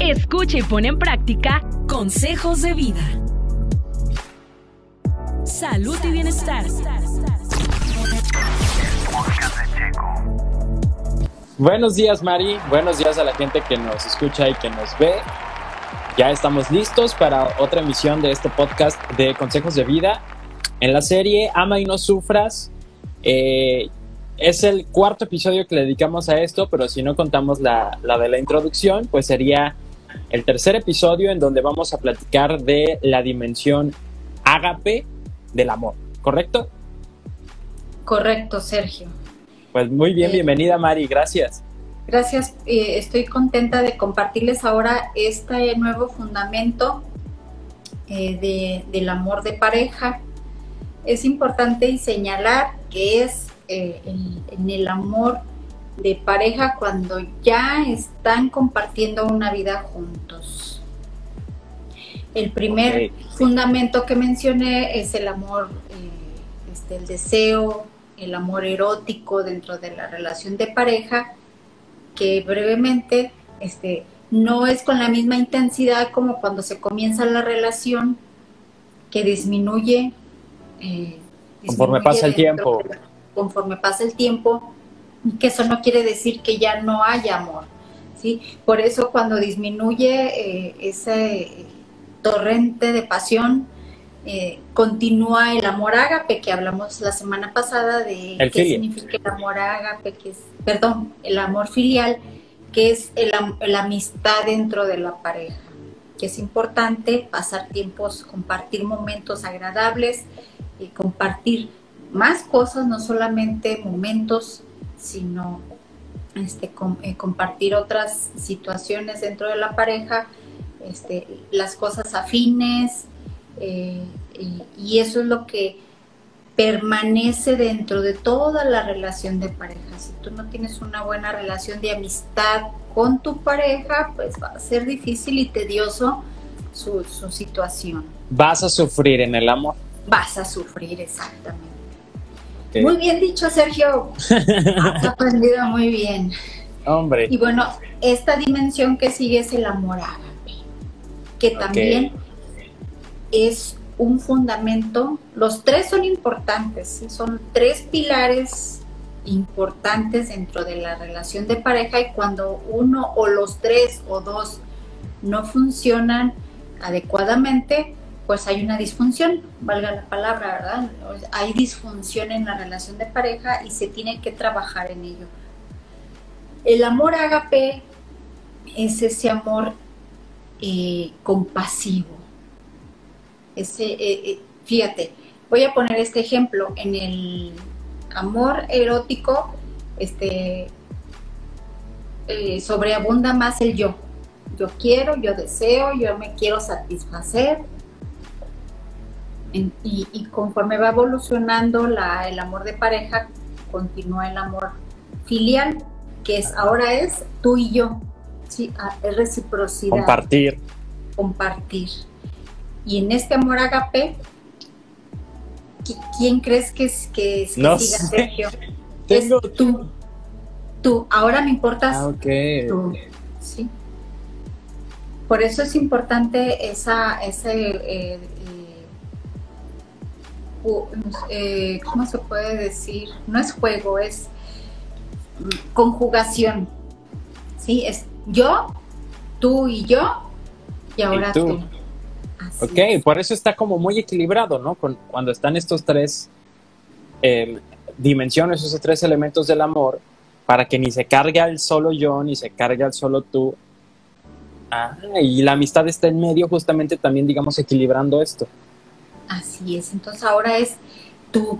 Escucha y pone en práctica consejos de vida. Salud y bienestar. Buenos días, Mari. Buenos días a la gente que nos escucha y que nos ve. Ya estamos listos para otra emisión de este podcast de Consejos de Vida. En la serie Ama y no sufras. Eh, es el cuarto episodio que le dedicamos a esto, pero si no contamos la, la de la introducción, pues sería el tercer episodio en donde vamos a platicar de la dimensión ágape del amor, ¿correcto? Correcto, Sergio. Pues muy bien, bienvenida Mari, gracias. Gracias, eh, estoy contenta de compartirles ahora este nuevo fundamento eh, de, del amor de pareja. Es importante señalar que es eh, en, el amor de pareja cuando ya están compartiendo una vida juntos. El primer fundamento que mencioné es el amor, este, el deseo, el amor erótico dentro de la relación de pareja, que brevemente este, no es con la misma intensidad como cuando se comienza la relación, que disminuye. Eh, conforme pasa el tiempo. Conforme pasa el tiempo, que eso no quiere decir que ya no haya amor. ¿sí? Por eso cuando disminuye eh, ese torrente de pasión, eh, continúa el amor ágape que hablamos la semana pasada de qué significa el amor ágape, que es, perdón, el amor filial, que es el, la amistad dentro de la pareja, que es importante pasar tiempos, compartir momentos agradables y compartir más cosas, no solamente momentos, sino este, eh, compartir otras situaciones dentro de la pareja, este, las cosas afines, eh, y, eso es lo que permanece dentro de toda la relación de pareja. Si tú no tienes una buena relación de amistad con tu pareja, pues va a ser difícil y tedioso su, situación. Vas a sufrir en el amor. Vas a sufrir, exactamente. Muy bien dicho, Sergio. Has aprendido muy bien. Hombre. Y bueno, esta dimensión que sigue es el amor ágape, que también es un fundamento, los tres son importantes, son tres pilares importantes dentro de la relación de pareja y cuando uno o los tres o dos no funcionan adecuadamente, pues hay una disfunción, valga la palabra, ¿verdad? Hay disfunción en la relación de pareja y se tiene que trabajar en ello. El amor ágape es ese amor eh, compasivo, ese, eh, eh, fíjate, voy a poner este ejemplo. En el amor erótico, este, eh, sobreabunda más el yo. Yo quiero, yo deseo, yo me quiero satisfacer. Y, conforme va evolucionando la, el amor de pareja, continúa el amor filial, que es ahora es tú y yo. Sí, ah, es reciprocidad. Compartir. Compartir. Y en este amor agape, ¿quién crees que, es, que, siga, Sergio? Tengo... tú. Tú. Ahora me importas ah, tú. Sí. Por eso es importante esa, ese, eh, eh, ¿cómo se puede decir? No es juego, es conjugación. ¿Sí? Es yo, tú y yo, y ahora tú. ok, por eso está como muy equilibrado, ¿no? cuando están estos tres em, dimensiones, esos tres elementos del amor, para que ni se cargue al solo yo, ni se cargue al solo tú. Ah, y la amistad está en medio, justamente también, digamos, equilibrando esto. Así es, entonces ahora es tú.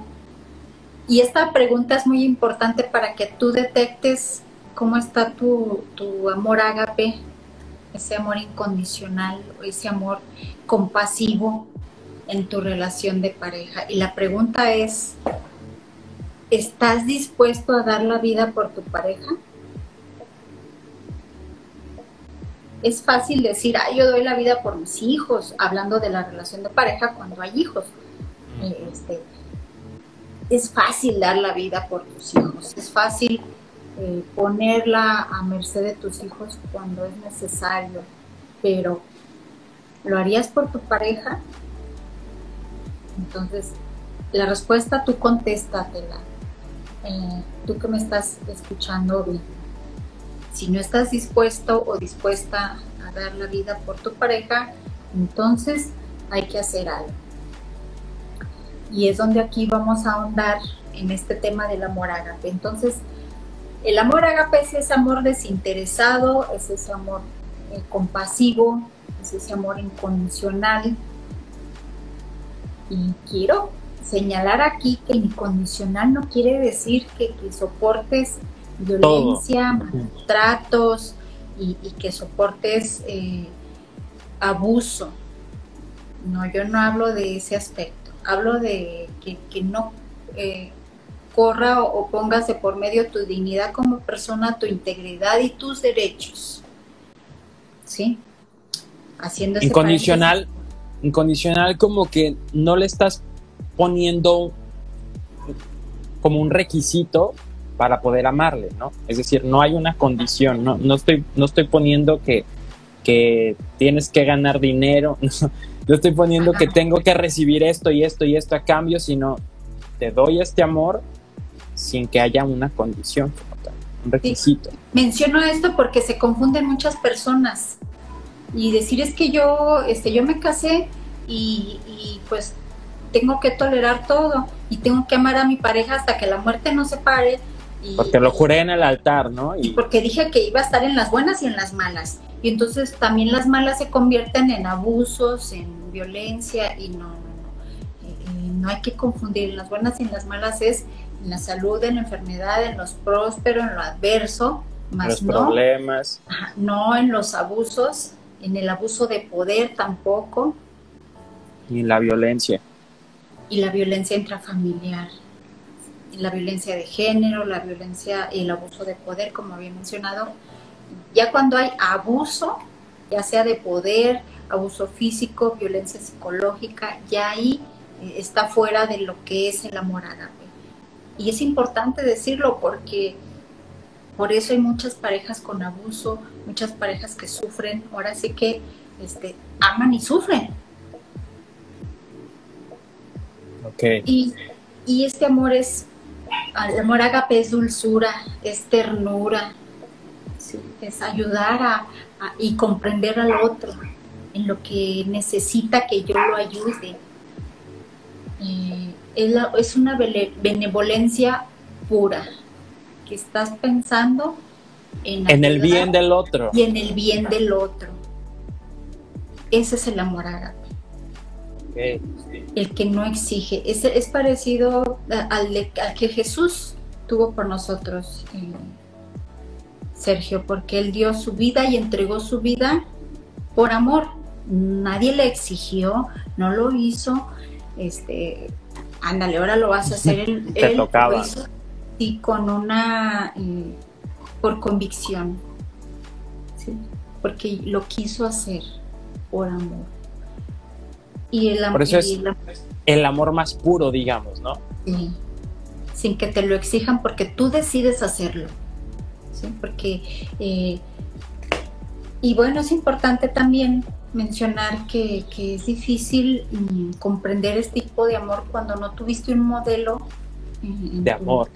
Y esta pregunta es muy importante para que tú detectes cómo está tu, tu amor ágape, ese amor incondicional, ese amor compasivo en tu relación de pareja. Y la pregunta es, ¿estás dispuesto a dar la vida por tu pareja? Es fácil decir, ah, yo doy la vida por mis hijos, hablando de la relación de pareja cuando hay hijos. Este, es fácil dar la vida por tus hijos, es fácil eh, ponerla a merced de tus hijos cuando es necesario, pero ¿lo harías por tu pareja? Entonces, la respuesta tú contéstatela. Eh, tú que me estás escuchando, si no estás dispuesto o dispuesta a dar la vida por tu pareja, entonces hay que hacer algo. Y es donde aquí vamos a ahondar en este tema del amor ágape. Entonces, el amor ágape es ese amor desinteresado, es ese amor eh, compasivo, es ese amor incondicional. Y quiero señalar aquí que incondicional no quiere decir que, soportes violencia, maltratos y, que soportes eh, abuso. No, yo no hablo de ese aspecto. Hablo de que, no eh, corra o, póngase por medio tu dignidad como persona, tu integridad y tus derechos. ¿Sí? Haciendo incondicional, incondicional como que no le estás poniendo como un requisito para poder amarle, ¿no? Es decir, no hay una condición, no, no, estoy, no estoy poniendo que, que tienes que ganar dinero, no, estoy poniendo que tengo que recibir esto y esto y esto a cambio, sino te doy este amor sin que haya una condición, un requisito. Menciono esto porque se confunden muchas personas y decir es que yo, este, yo me casé y, y pues tengo que tolerar todo y tengo que amar a mi pareja hasta que la muerte nos separe. Y, porque lo juré en el altar, ¿no? Y, porque dije que iba a estar en las buenas y en las malas. Y entonces también las malas se convierten en abusos, en violencia y no, no, no. Eh, eh, no hay que confundir. En las buenas y en las malas es en la salud, en la enfermedad, en los prósperos, en lo adverso, más los problemas. No en los abusos, en el abuso de poder tampoco. Y en la violencia y la violencia intrafamiliar, la violencia de género, la violencia y el abuso de poder, como había mencionado. Ya cuando hay abuso, ya sea de poder, abuso físico, violencia psicológica, ya ahí eh, está fuera de lo que es el amor ágape. Y es importante decirlo porque por eso hay muchas parejas con abuso, muchas parejas que sufren, ahora sí que este, aman y sufren, y, este amor es, el amor agape es dulzura, es ternura, es ayudar a, y comprender al otro en lo que necesita que yo lo ayude. Eh, es, una benevolencia pura, que estás pensando en, en el bien del otro. Y en el bien del otro. Ese es el amor el que no exige. Es, es parecido al, que Jesús tuvo por nosotros, eh, Sergio, porque Él dio su vida y entregó su vida por amor. Nadie le exigió, no lo hizo. Este, ándale, ahora lo vas a hacer. Él, Te tocaba. y con una, eh, por convicción, porque lo quiso hacer por amor. Y el, Por eso es el, amor más puro, digamos, ¿no? Sí. Sin que te lo exijan porque tú decides hacerlo. ¿sí? Porque, eh, y bueno, es importante también mencionar que, es difícil mm, comprender este tipo de amor cuando no tuviste un modelo de amor.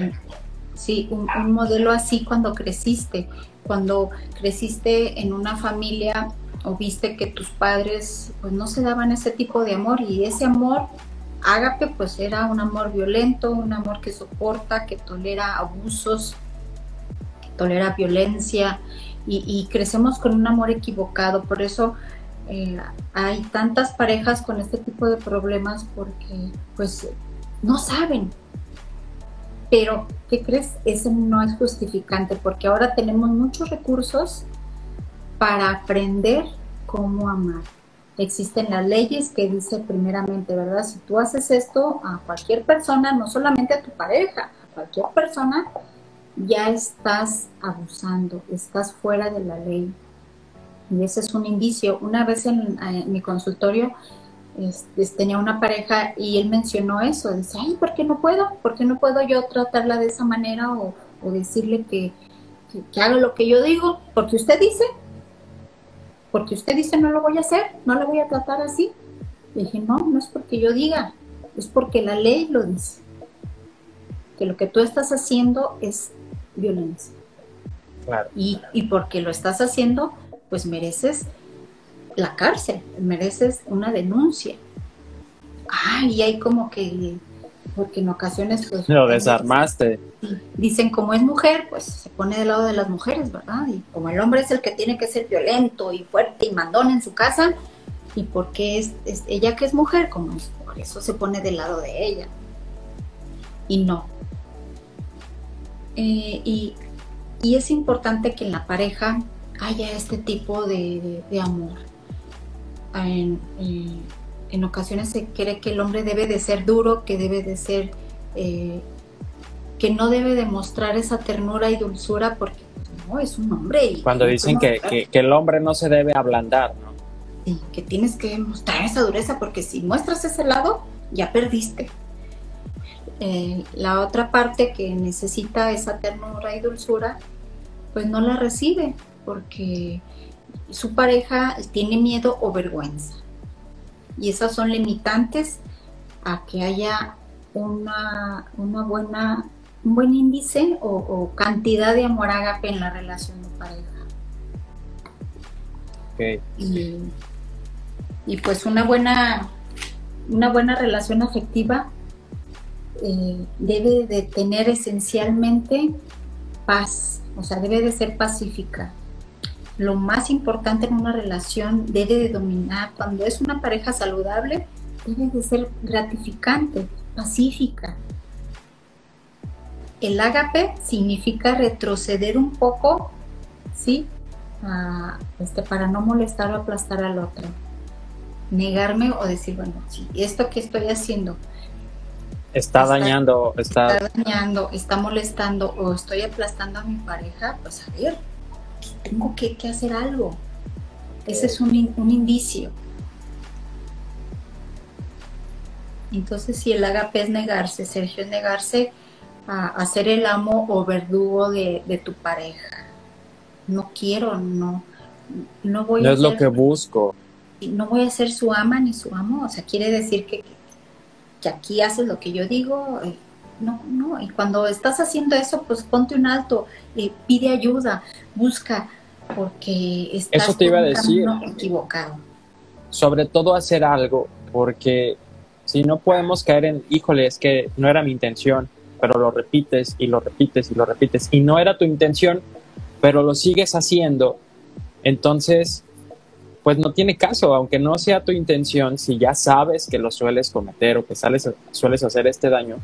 sí, un, un, modelo así cuando creciste, cuando creciste en una familia o viste que tus padres pues no se daban ese tipo de amor y ese amor ágape pues era un amor violento, un amor que soporta, que tolera abusos, que tolera violencia y, crecemos con un amor equivocado, por eso eh, hay tantas parejas con este tipo de problemas porque pues no saben. Pero, ¿qué crees? Ese no es justificante porque ahora tenemos muchos recursos para aprender cómo amar. Existen las leyes que dice primeramente, ¿verdad? Si tú haces esto a cualquier persona, no solamente a tu pareja, a cualquier persona, ya estás abusando, estás fuera de la ley. Y ese es un indicio. Una vez en, mi consultorio este, tenía una pareja y él mencionó eso. Dice, ay, ¿por qué no puedo? ¿Por qué no puedo yo tratarla de esa manera o, o decirle que, que, haga lo que yo digo, porque usted dice, porque usted dice no lo voy a hacer, no lo voy a tratar así. Le dije, no, no es porque yo diga, es porque la ley lo dice. Que lo que tú estás haciendo es violencia. Y, y porque lo estás haciendo, pues mereces la cárcel, mereces una denuncia. Ay, y hay como que porque en ocasiones pues lo desarmaste. dicen como es mujer pues se pone del lado de las mujeres verdad y como el hombre es el que tiene que ser violento y fuerte y mandón en su casa y porque es, ella que es mujer como por eso se pone del lado de ella. Y no. Eh, y, y, es importante que en la pareja haya este tipo de, amor. En, en ocasiones se cree que el hombre debe de ser duro, que debe de ser, eh, que no debe demostrar esa ternura y dulzura porque no, es un hombre. Y Cuando dicen que, el hombre no se debe ablandar, ¿no? Sí, que tienes que mostrar esa dureza porque si muestras ese lado, ya perdiste. Eh, la otra parte que necesita esa ternura y dulzura, pues no la recibe porque su pareja tiene miedo o vergüenza y esas son limitantes a que haya una, una buena, un buen índice o, cantidad de amor ágape en la relación de pareja. Y, pues una buena, una buena relación afectiva eh, debe de tener esencialmente paz, o sea, debe de ser pacífica lo más importante en una relación debe de dominar, cuando es una pareja saludable, debe de ser gratificante, pacífica. El ágape significa retroceder un poco, ¿sí? este, para no molestar o aplastar al otro. Negarme o decir, bueno, sí, esto que estoy haciendo está, dañando, está... está dañando, está molestando o estoy aplastando a mi pareja, pues a ver, tengo que, hacer algo. Ese es un, indicio. Entonces, si el agape es negarse, Sergio, es negarse a, ser el amo o verdugo de, tu pareja. No quiero, no, no voy no es lo que busco. No voy a ser su ama ni su amo. O sea, quiere decir que, que aquí haces lo que yo digo. Eh, no, no. Y cuando estás haciendo eso, pues ponte un alto, eh, pide ayuda, busca, porque estás eso te iba a decir. equivocado. Sobre todo hacer algo, porque si no podemos caer en, híjole, es que no era mi intención, pero lo repites y lo repites y lo repites, y no era tu intención, pero lo sigues haciendo, entonces, pues no tiene caso, aunque no sea tu intención, si ya sabes que lo sueles cometer o que sales, sueles hacer este daño,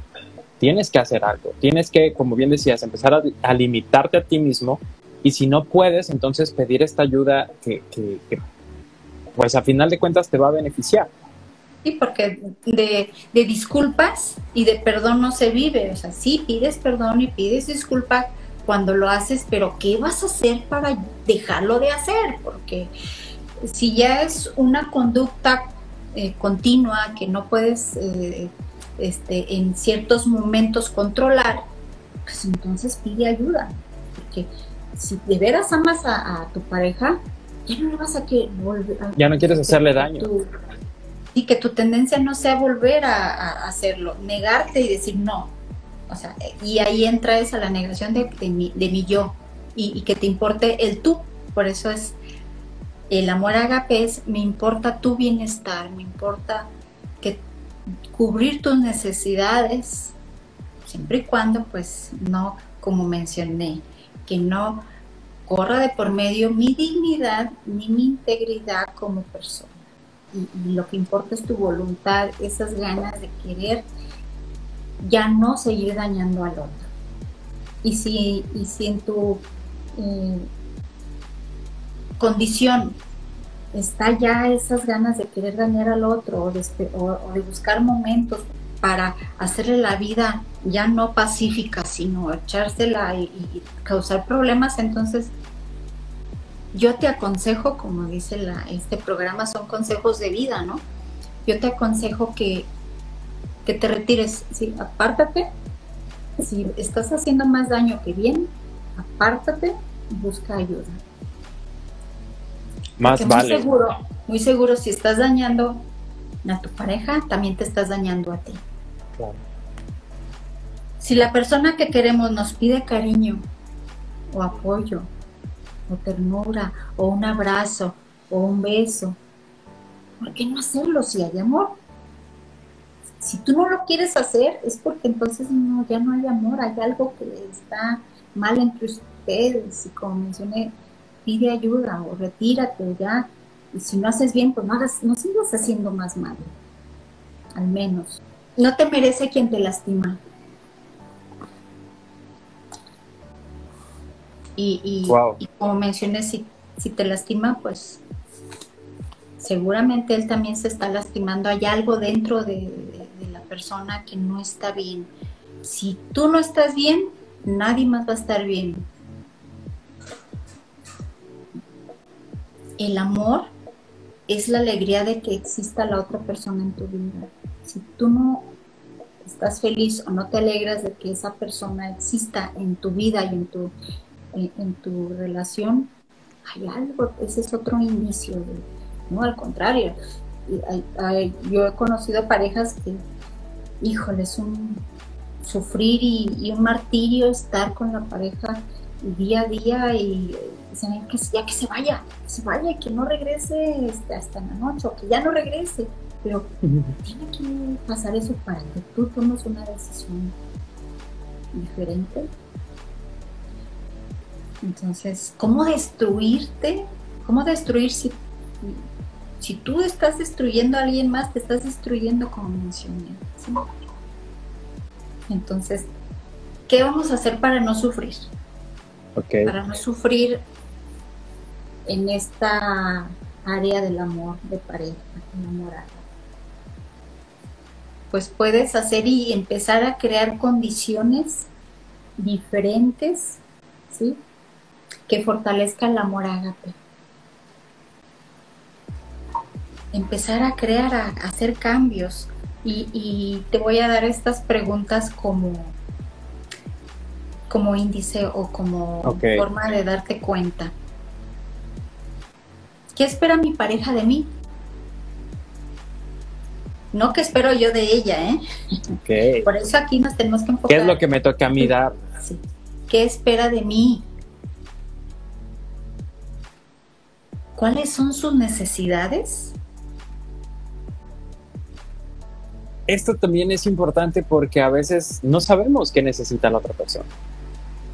tienes que hacer algo, tienes que, como bien decías, empezar a, limitarte a ti mismo y si no puedes, entonces pedir esta ayuda que, pues a final de cuentas te va a beneficiar. Sí, porque de, disculpas y de perdón no se vive. O sea, sí pides perdón y pides disculpa cuando lo haces, pero ¿qué vas a hacer para dejarlo de hacer? Porque si ya es una conducta eh, continua que no puedes eh, este, en ciertos momentos controlar, pues entonces pide ayuda. Porque si de veras amas a, tu pareja, ya no le vas a que volver Ya no quieres hacerle daño. y que tu tendencia no sea volver a, hacerlo, negarte y decir no. O sea, y ahí entra esa la negación de, mi, de mi yo y, y, que te importe el tú. Por eso es el amor agape es me importa tu bienestar, me importa que cubrir tus necesidades, siempre y cuando pues no, como mencioné, que no corra de por medio mi dignidad ni mi integridad como persona. Y, lo que importa es tu voluntad, esas ganas de querer ya no seguir dañando al otro. Y si, y si en tu eh, condición está ya esas ganas de querer dañar al otro o de, buscar momentos para hacerle la vida ya no pacífica, sino echársela y, causar problemas, entonces yo te aconsejo, como dice la, este programa, son consejos de vida, ¿no? Yo te aconsejo que, que te retires, ¿sí? apártate, si estás haciendo más daño que bien, apártate y busca ayuda. Más Porque vale. Muy seguro, muy seguro, si estás dañando a tu pareja, también te estás dañando a ti. Claro. Si la persona que queremos nos pide cariño o apoyo o ternura o un abrazo o un beso, ¿por qué no hacerlo si hay amor? Si tú no lo quieres hacer es porque entonces no, ya no hay amor, hay algo que está mal entre ustedes y como mencioné, pide ayuda o retírate ya y si no haces bien pues no, hagas, no sigas haciendo más mal, al menos. No te merece quien te lastima. Y, y, Wow. y como mencioné, si, si te lastima, pues seguramente él también se está lastimando. Hay algo dentro de, de- de la persona que no está bien. Si tú no estás bien, nadie más va a estar bien. El amor es la alegría de que exista la otra persona en tu vida. Si tú no estás feliz o no te alegras de que esa persona exista en tu vida y en tu, en, tu relación, hay algo, ese es otro indicio. no, al contrario. Yo he conocido parejas que, híjole, es un sufrir y un martirio estar con la pareja día a día y dicen que ya que se vaya, que se vaya que no regrese este, hasta la noche o que ya no regrese. Pero tiene que pasar eso para que tú tomes una decisión diferente. Entonces, ¿cómo destruirte? ¿Cómo destruir si, si tú estás destruyendo a alguien más, te estás destruyendo como mencioné? ¿sí? Entonces, ¿qué vamos a hacer para no sufrir? Para no sufrir en esta área del amor de pareja, enamorada. Pues puedes hacer y empezar a crear condiciones diferentes, ¿sí? Que fortalezcan el amor ágape. Empezar a crear, a, a hacer cambios. Y, y te voy a dar estas preguntas como, como índice o como forma de darte cuenta. ¿Qué espera mi pareja de mí? No que espero yo de ella, ¿eh? Por eso aquí nos tenemos que enfocar. ¿Qué es lo que me toca a mí dar? Sí. ¿Qué espera de mí? ¿Cuáles son sus necesidades? Esto también es importante porque a veces no sabemos qué necesita la otra persona.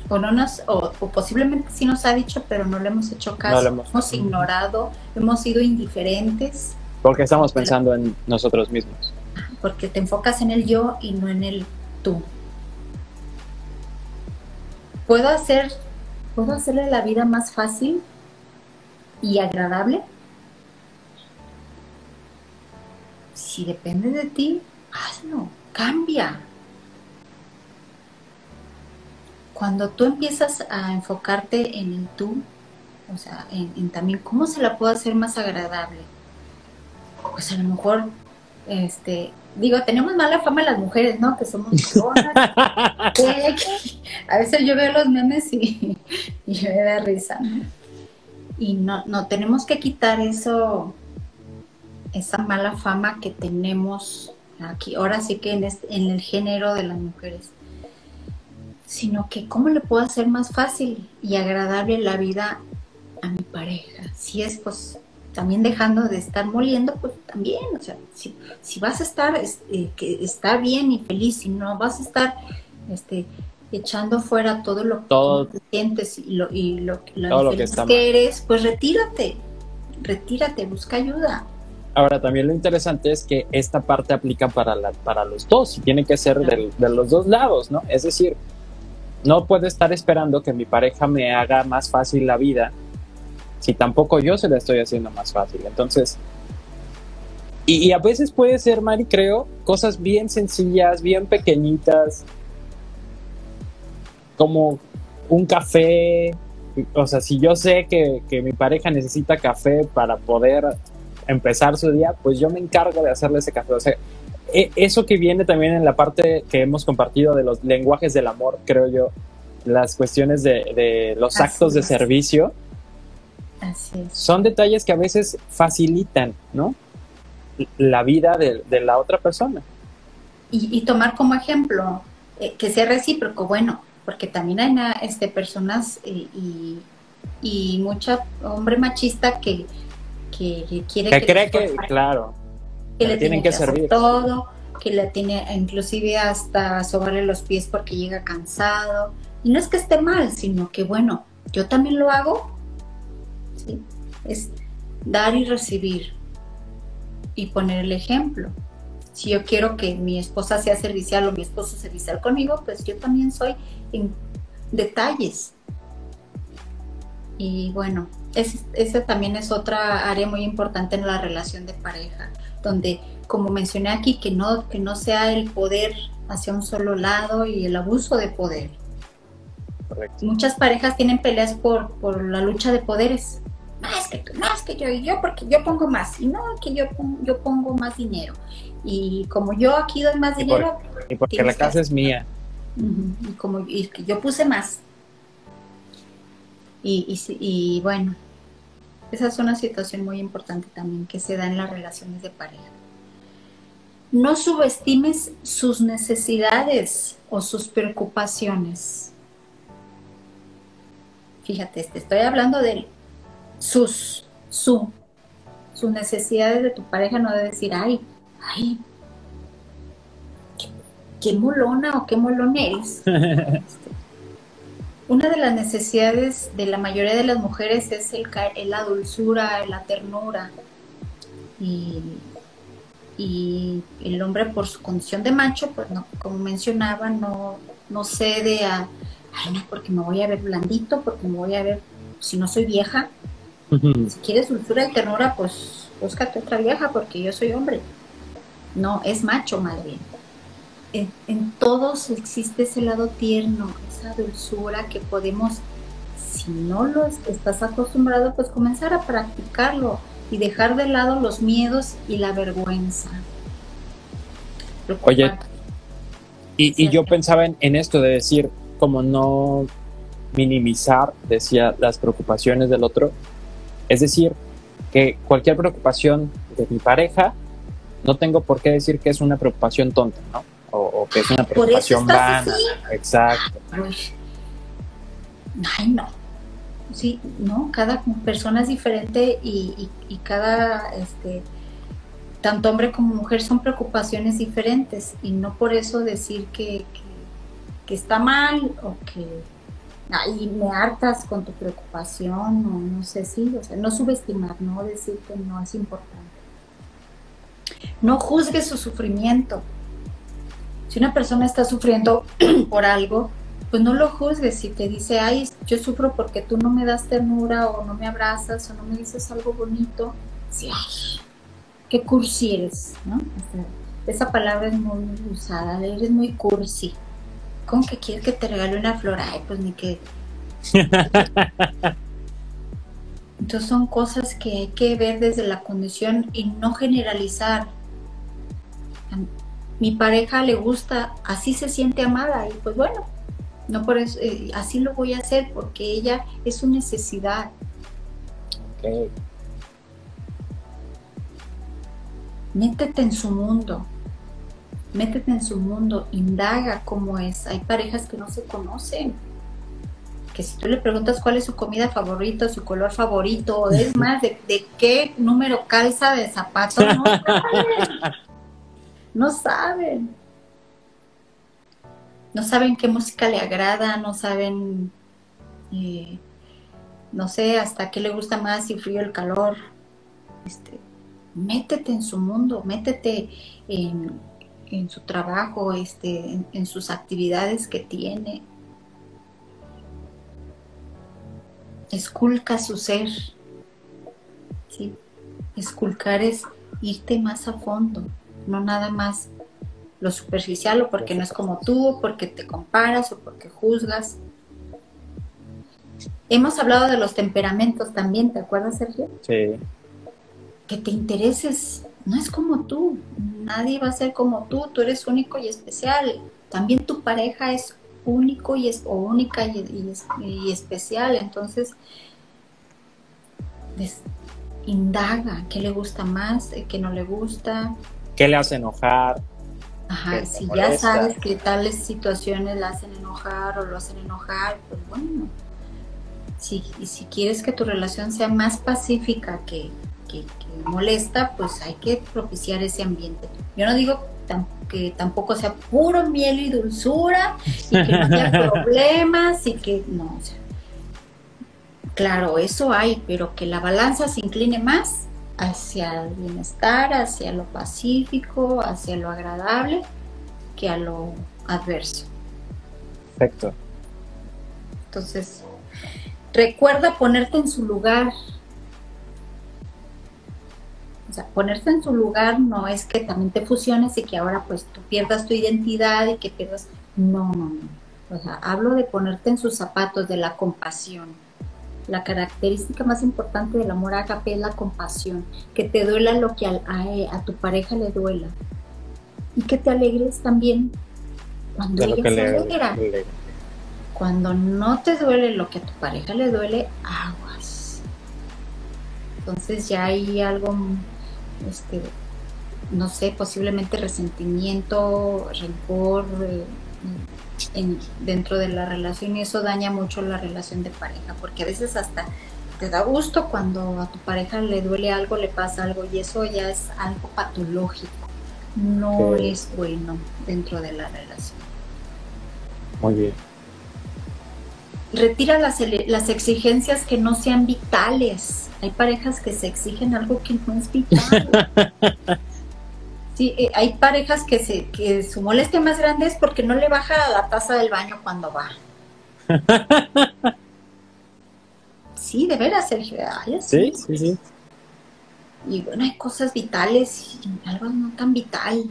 O, no nos, o, o posiblemente sí nos ha dicho, pero no le hemos hecho caso. No hemos- ignorado, hemos sido indiferentes, Porque estamos pensando en nosotros mismos. porque te enfocas en el yo y no en el tú. ¿Puedo hacer, ¿Puedo hacerle la vida más fácil y agradable? Si depende de ti, hazlo, cambia. Cuando tú empiezas a enfocarte en el tú, o sea, en, en también cómo se la puedo hacer más agradable, pues a lo mejor, este, digo, tenemos mala fama las mujeres, ¿no? Que somos que- a veces yo veo los memes y, y me da risa, ¿no? Y no, no, tenemos que quitar eso, esa mala fama que tenemos aquí, ahora sí que en, este- en el género de las mujeres, sino que cómo le puedo hacer más fácil y agradable la vida a mi pareja. Si es, pues, también dejando de estar moliendo, pues también, o sea, si, si vas a estar, este, que está bien y feliz, si no vas a estar, este, echando fuera todo lo Todo- que sientes y lo, y lo, lo Todo lo que está que eres, pues retírate, retírate, busca ayuda. Ahora, también lo interesante es que esta parte aplica para, la, para los dos y tiene que ser de los dos lados, ¿no? Es decir, no puedo estar esperando que mi pareja me haga más fácil la vida si tampoco yo se la estoy haciendo más fácil. Entonces, y, a veces puede ser, Mari, creo, cosas bien sencillas, bien pequeñitas, como un café. O sea, si yo sé que, que mi pareja necesita café para poder empezar su día, pues yo me encargo de hacerle ese café. O sea, eso que viene también en la parte que hemos compartido de los lenguajes del amor, creo yo, las cuestiones de, los actos de servicio. Son detalles que a veces facilitan, ¿no? La vida de, la otra persona. Y, tomar como ejemplo eh, que sea recíproco, bueno, porque también hay este, personas eh, y, y mucha hombre machista que, que, quiere que, cree que, claro, que le tienen que, servir todo, que le tiene inclusive hasta sobarle los pies porque llega cansado. Y no es que esté mal, sino que bueno, yo también lo hago. ¿sí? Es dar y recibir y poner el ejemplo. Si yo quiero que mi esposa sea servicial o mi esposo servicial conmigo, pues yo también soy en detalles. Y bueno, esa también es otra área muy importante en la relación de pareja, donde, como mencioné aquí, que no, que no sea el poder hacia un solo lado y el abuso de poder. Muchas parejas tienen peleas por, por la lucha de poderes. Más que tú, más que yo, y yo porque yo pongo más, y no que yo, yo pongo más dinero. Y como yo aquí doy más dinero... y porque la casa es mía. y como y que yo puse más. Y, y, y bueno, esa es una situación muy importante también que se da en las relaciones de pareja. No subestimes sus necesidades o sus preocupaciones. Fíjate, te estoy hablando de sus, su, sus necesidades de tu pareja, no de decir, ay, ay, qué, qué molona o qué molón eres. Una de las necesidades de la mayoría de las mujeres es el, la dulzura, la ternura. Y, el hombre por su condición de macho, pues no, como mencionaba, no, no cede a, ay no, porque me voy a ver blandito, porque me voy a ver, si no soy vieja. Si quieres dulzura y ternura, pues búscate otra vieja, porque yo soy hombre. No, es macho más bien en, todos existe ese lado tierno, esa dulzura que podemos, si no lo estás acostumbrado, pues comenzar a practicarlo y dejar de lado los miedos y la vergüenza. Oye, y, yo pensaba en, en, esto de decir, como no minimizar, decía, las preocupaciones del otro. Es decir, que cualquier preocupación de mi pareja, no tengo por qué decir que es una preocupación tonta, ¿no? O, que es una preocupación vana. Exacto. Ay, no. Sí, no, cada persona es diferente y, cada, este, tanto hombre como mujer son preocupaciones diferentes y no por eso decir que, que, está mal o que ay, me hartas con tu preocupación o no sé si, o sea, no subestimar, no decir que no es importante. No juzgue su sufrimiento, si una persona está sufriendo por algo, pues no lo juzgues. Si te dice, ay, yo sufro porque tú no me das ternura o no me abrazas o no me dices algo bonito, sí, ay, qué cursi eres, ¿no? esa palabra es muy usada, eres muy cursi. ¿Cómo que quieres que te regale una flor? Ay, pues ni que... Entonces son cosas que hay que ver desde la condición y no generalizar mi pareja le gusta, así se siente amada y pues bueno, no por eso, eh, así lo voy a hacer porque ella es su necesidad. Métete en su mundo, métete en su mundo, indaga cómo es. Hay parejas que no se conocen, que si tú le preguntas cuál es su comida favorita, su color favorito, es más, de, de qué número calza de zapatos, no no saben. No saben qué música le agrada, no saben, eh, no sé, hasta qué le gusta más, si frío el calor. Este, métete en su mundo, métete en, su trabajo, este, en, sus actividades que tiene. Esculca su ser. Esculcar es irte más a fondo no nada más lo superficial o porque no es como tú, o porque te comparas o porque juzgas. Hemos hablado de los temperamentos también, ¿te acuerdas, Sergio? Sí. Que te intereses, no es como tú, nadie va a ser como tú, tú eres único y especial. También tu pareja es único y es, o única y, especial. Entonces, indaga qué le gusta más, qué no le gusta. ¿Qué le hace enojar? Ajá, si ya sabes que tales situaciones la hacen enojar o lo hacen enojar, pues bueno. Si, y si quieres que tu relación sea más pacífica que, que, molesta, pues hay que propiciar ese ambiente. Yo no digo que tampoco sea puro miel y dulzura y que no haya problemas y que no, o sea, claro, eso hay, pero que la balanza se incline más hacia el bienestar, hacia lo pacífico, hacia lo agradable, que a lo adverso. Perfecto. Entonces, recuerda ponerte en su lugar, o sea, ponerse en su lugar no es que también te fusiones y que ahora pues tú pierdas tu identidad y que pierdas... No, no, no. O sea, hablo de ponerte en sus zapatos, de la compasión. La característica más importante del amor agape es la compasión, que te duela lo que a, a, tu pareja le duela y que te alegres también cuando ella se alegra. Cuando no te duele lo que a tu pareja le duele, aguas. Entonces ya hay algo este, no sé, posiblemente resentimiento, rencor eh, dentro de la relación y eso daña mucho la relación de pareja, porque a veces hasta te da gusto cuando a tu pareja le duele algo, le pasa algo y eso ya es algo patológico, no es bueno dentro de la relación. Muy bien. Retira las, las exigencias que no sean vitales hay parejas que se exigen algo que no es vital. Sí, eh, hay parejas que, se, que su molestia más grande es porque no le baja la taza del baño cuando va. sí, de veras, Sergio. sí, sí, sí. Y bueno, hay cosas vitales y algo no tan vital.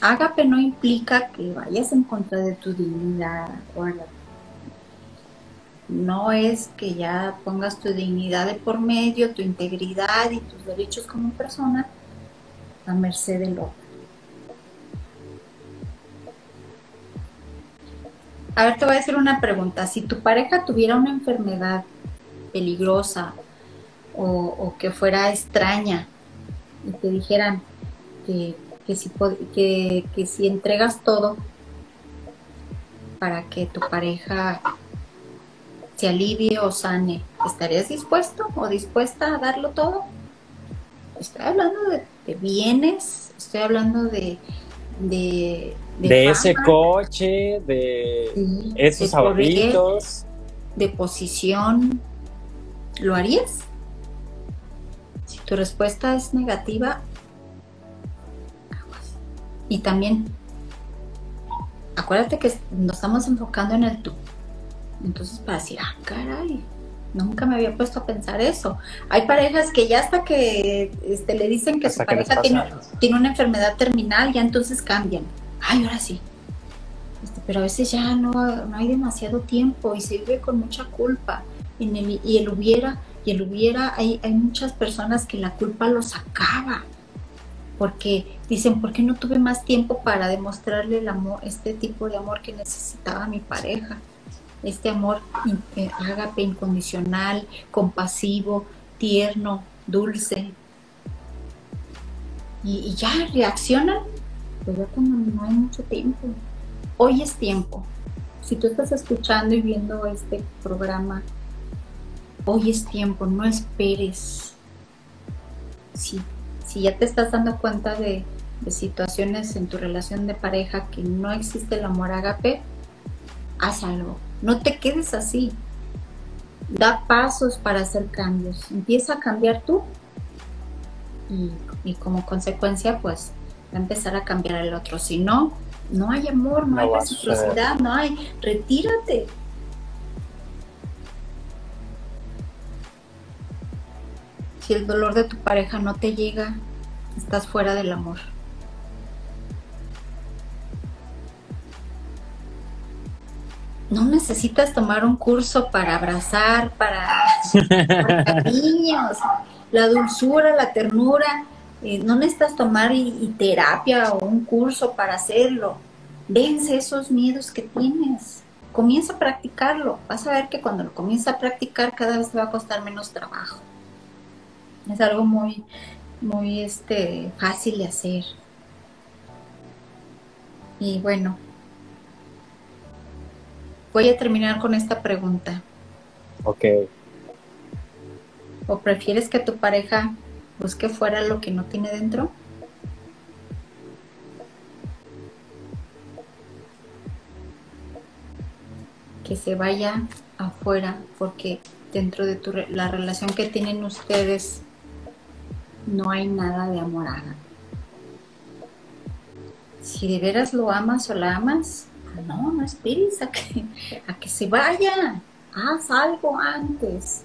Ágape no implica que vayas en contra de tu dignidad, no es que ya pongas tu dignidad de por medio, tu integridad y tus derechos como persona a merced del otro. A ver, te voy a hacer una pregunta. Si tu pareja tuviera una enfermedad peligrosa o, que fuera extraña y te dijeran que, que si entregas todo para que tu pareja se alivie o sane, ¿estarías dispuesto o dispuesta a darlo todo? Estoy hablando de, bienes, estoy hablando de... De, de, ese coche, de esos ahorritos. De posición. ¿Lo harías? Si tu respuesta es negativa, y también, acuérdate que nos estamos enfocando en el tú. Entonces, para decir, ah, caray, nunca me había puesto a pensar eso. Hay parejas que ya hasta que este, le dicen que su pareja tiene, tiene, una enfermedad terminal, ya entonces cambian. Ay, ahora sí. Este, pero a veces ya no, no hay demasiado tiempo y se vive con mucha culpa. El, y el hubiera, y el hubiera, hay, hay muchas personas que la culpa los acaba. Porque dicen, ¿por qué no tuve más tiempo para demostrarle el amor, este tipo de amor que necesitaba mi pareja? Este amor eh, ágape incondicional, compasivo, tierno, dulce. Y, ya reaccionan, pero ya cuando no hay mucho tiempo. Hoy es tiempo. Si tú estás escuchando y viendo este programa, hoy es tiempo, no esperes. Si, si ya te estás dando cuenta de, de situaciones en tu relación de pareja que no existe el amor ágape, haz algo no te quedes así. Da pasos para hacer cambios. Empieza a cambiar tú y, como consecuencia pues va a empezar a cambiar el otro. Si no, no hay amor, no, hay reciprocidad, no hay. Retírate. Si el dolor de tu pareja no te llega, estás fuera del amor. No necesitas tomar un curso para abrazar, para, cariños, la dulzura, la ternura, Eh, no necesitas tomar terapia o un curso para hacerlo. Vence esos miedos que tienes. Comienza a practicarlo. Vas a ver que cuando lo comienza a practicar cada vez te va a costar menos trabajo. Es algo muy, muy este, fácil de hacer. Y bueno, voy a terminar con esta pregunta. Ok. ¿O prefieres que tu pareja busque fuera lo que no tiene dentro? Que se vaya afuera porque dentro de tu, la relación que tienen ustedes no hay nada de amor Si de veras lo amas o la amas, no, no esperes a que, a que se vaya. Haz algo antes.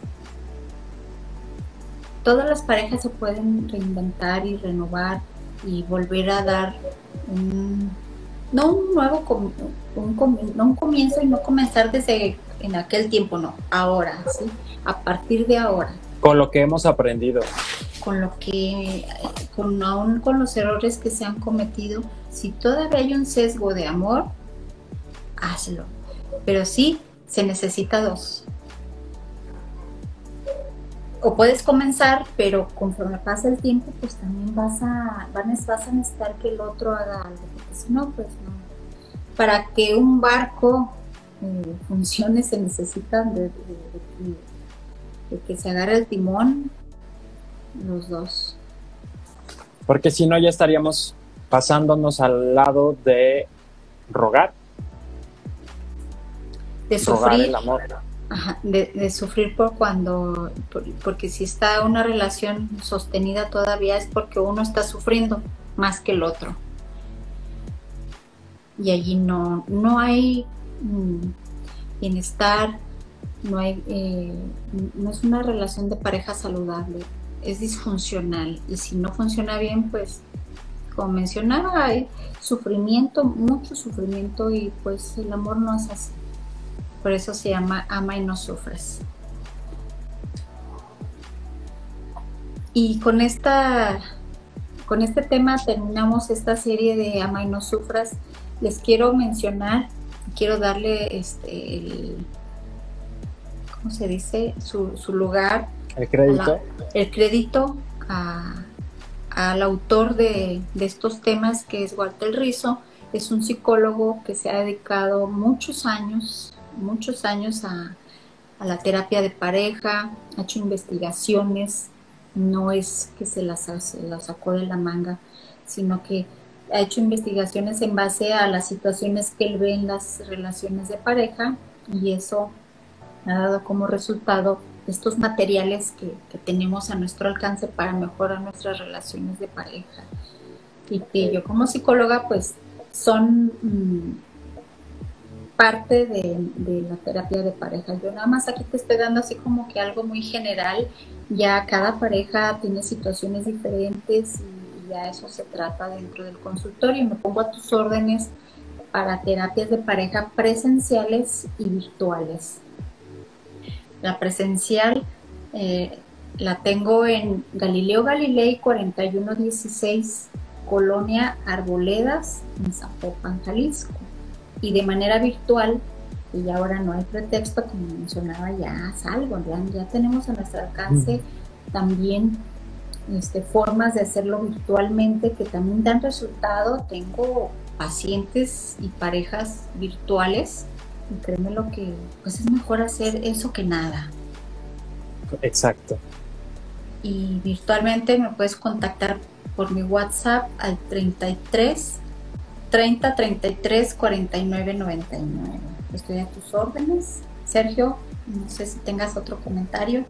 Todas las parejas se pueden reinventar y renovar y volver a dar un, no un nuevo, un, no un comienzo y no comenzar desde en aquel tiempo, no, ahora, ¿sí? A partir de ahora. Con lo que hemos aprendido con lo que, con aún con los errores que se han cometido, si todavía hay un sesgo de amor, hazlo. Pero sí, se necesita dos. O puedes comenzar, pero conforme pasa el tiempo, pues también vas a, vas a necesitar que el otro haga algo, porque si no, pues no. Para que un barco eh, funcione se necesita de, de que se agarre el timón los dos. Porque si no, ya estaríamos pasándonos al lado de rogar. De sufrir. el amor. de, sufrir por cuando, porque si está una relación sostenida todavía es porque uno está sufriendo más que el otro. Y allí no, no hay mm, bienestar, no hay, eh, no es una relación de pareja saludable es disfuncional y si no funciona bien, pues como mencionaba, hay sufrimiento, mucho sufrimiento y pues el amor no es así. Por eso se llama ama y no sufres. Y con esta con este tema terminamos esta serie de ama y no sufras. Les quiero mencionar, quiero darle este el, ¿cómo se dice? Su, su lugar el crédito. el crédito al autor de, estos temas, que es Walter Rizzo. Es un psicólogo que se ha dedicado muchos años, muchos años a, la terapia de pareja, ha hecho investigaciones, no es que se las, sacó de la manga, sino que ha hecho investigaciones en base a las situaciones que él ve en las relaciones de pareja y eso ha dado como resultado estos materiales que, tenemos a nuestro alcance para mejorar nuestras relaciones de pareja. Y que yo como psicóloga pues son mm, parte de, la terapia de pareja. Yo nada más aquí te estoy dando así como que algo muy general, ya cada pareja tiene situaciones diferentes y ya eso se trata dentro del consultorio. Me pongo a tus órdenes para terapias de pareja presenciales y virtuales. La presencial eh, la tengo en Galileo Galilei 4116, Colonia Arboledas, en Zapopan, Jalisco. Y de manera virtual, y ahora no hay pretexto, como mencionaba, ya salgo, ya, ya tenemos a nuestro alcance también este, formas de hacerlo virtualmente que también dan resultado. Tengo pacientes y parejas virtuales y créeme lo que, pues es mejor hacer eso que nada. Exacto. Y virtualmente me puedes contactar por mi WhatsApp al 33 30 33 49 99. Estoy a tus órdenes. Sergio, no sé si tengas otro comentario.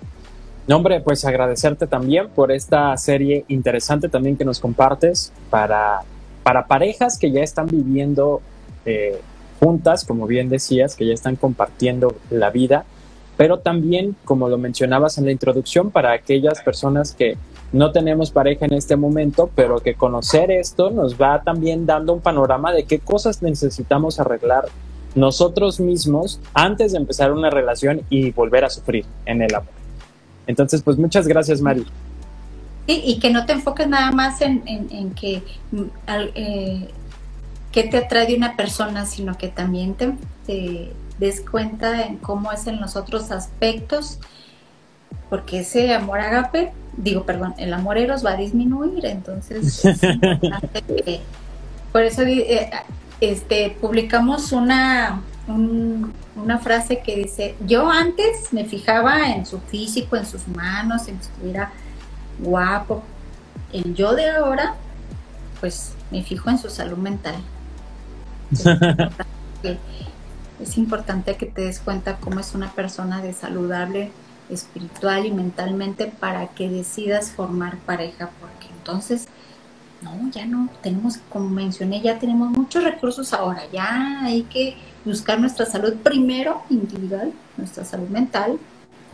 No, hombre, pues agradecerte también por esta serie interesante también que nos compartes para, para parejas que ya están viviendo eh, juntas, como bien decías, que ya están compartiendo la vida, pero también, como lo mencionabas en la introducción, para aquellas personas que no tenemos pareja en este momento, pero que conocer esto nos va también dando un panorama de qué cosas necesitamos arreglar nosotros mismos antes de empezar una relación y volver a sufrir en el amor. Entonces, pues muchas gracias, Mari. y que no te enfoques nada más en, en, que mm, eh, qué te atrae de una persona, sino que también te, des cuenta en cómo es en los otros aspectos, porque ese amor agape, digo, perdón, el amor eros va a disminuir, entonces es importante que, por eso eh, este, publicamos una, una frase que dice, yo antes me fijaba en su físico, en sus manos, en que estuviera guapo, el yo de ahora, pues me fijo en su salud mental. Es importante, que, te des cuenta cómo es una persona de saludable espiritual y mentalmente para que decidas formar pareja, porque entonces, no, ya no tenemos, como mencioné, ya tenemos muchos recursos ahora, ya hay que buscar nuestra salud primero individual, nuestra salud mental,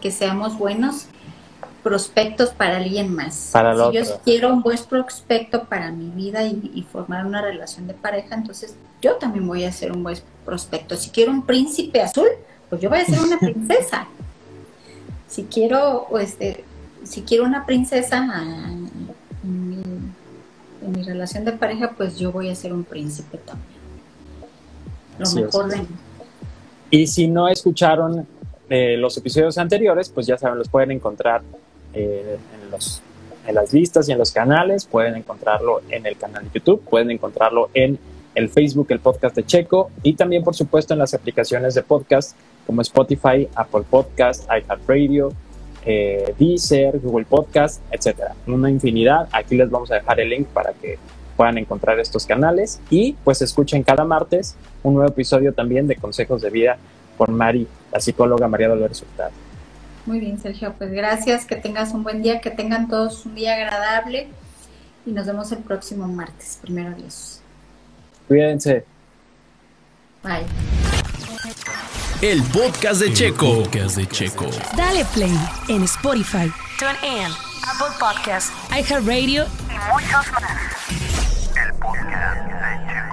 que seamos buenos prospectos para alguien más. si yo quiero un buen prospecto para mi vida y, formar una relación de pareja, entonces yo también voy a ser un buen prospecto. Si quiero un príncipe azul, pues yo voy a ser una princesa. Si quiero, este, si quiero una princesa en mi, en mi, relación de pareja, pues yo voy a ser un príncipe también. Lo mejor de mí. Y si no escucharon eh, los episodios anteriores, pues ya saben, los pueden encontrar eh, en, los, en las listas y en los canales. Pueden encontrarlo en el canal de YouTube, pueden encontrarlo en el Facebook, el podcast de Checo, y también, por supuesto, en las aplicaciones de podcast como Spotify, Apple Podcast, iHeartRadio, eh, Deezer, Google Podcast, etcétera. Una infinidad. Aquí les vamos a dejar el link para que puedan encontrar estos canales y pues escuchen cada martes un nuevo episodio también de Consejos de Vida con Mari, la psicóloga María Dolores Hurtado. Muy bien, Sergio, pues gracias, que tengas un buen día, que tengan todos un día agradable y nos vemos el próximo martes, primero Dios. Cuídense. Bye. El podcast de El Checo. podcast de Checo. Dale play en Spotify. Tune in. Apple Podcasts. iHeartRadio. Y muchos más. El podcast de Checo.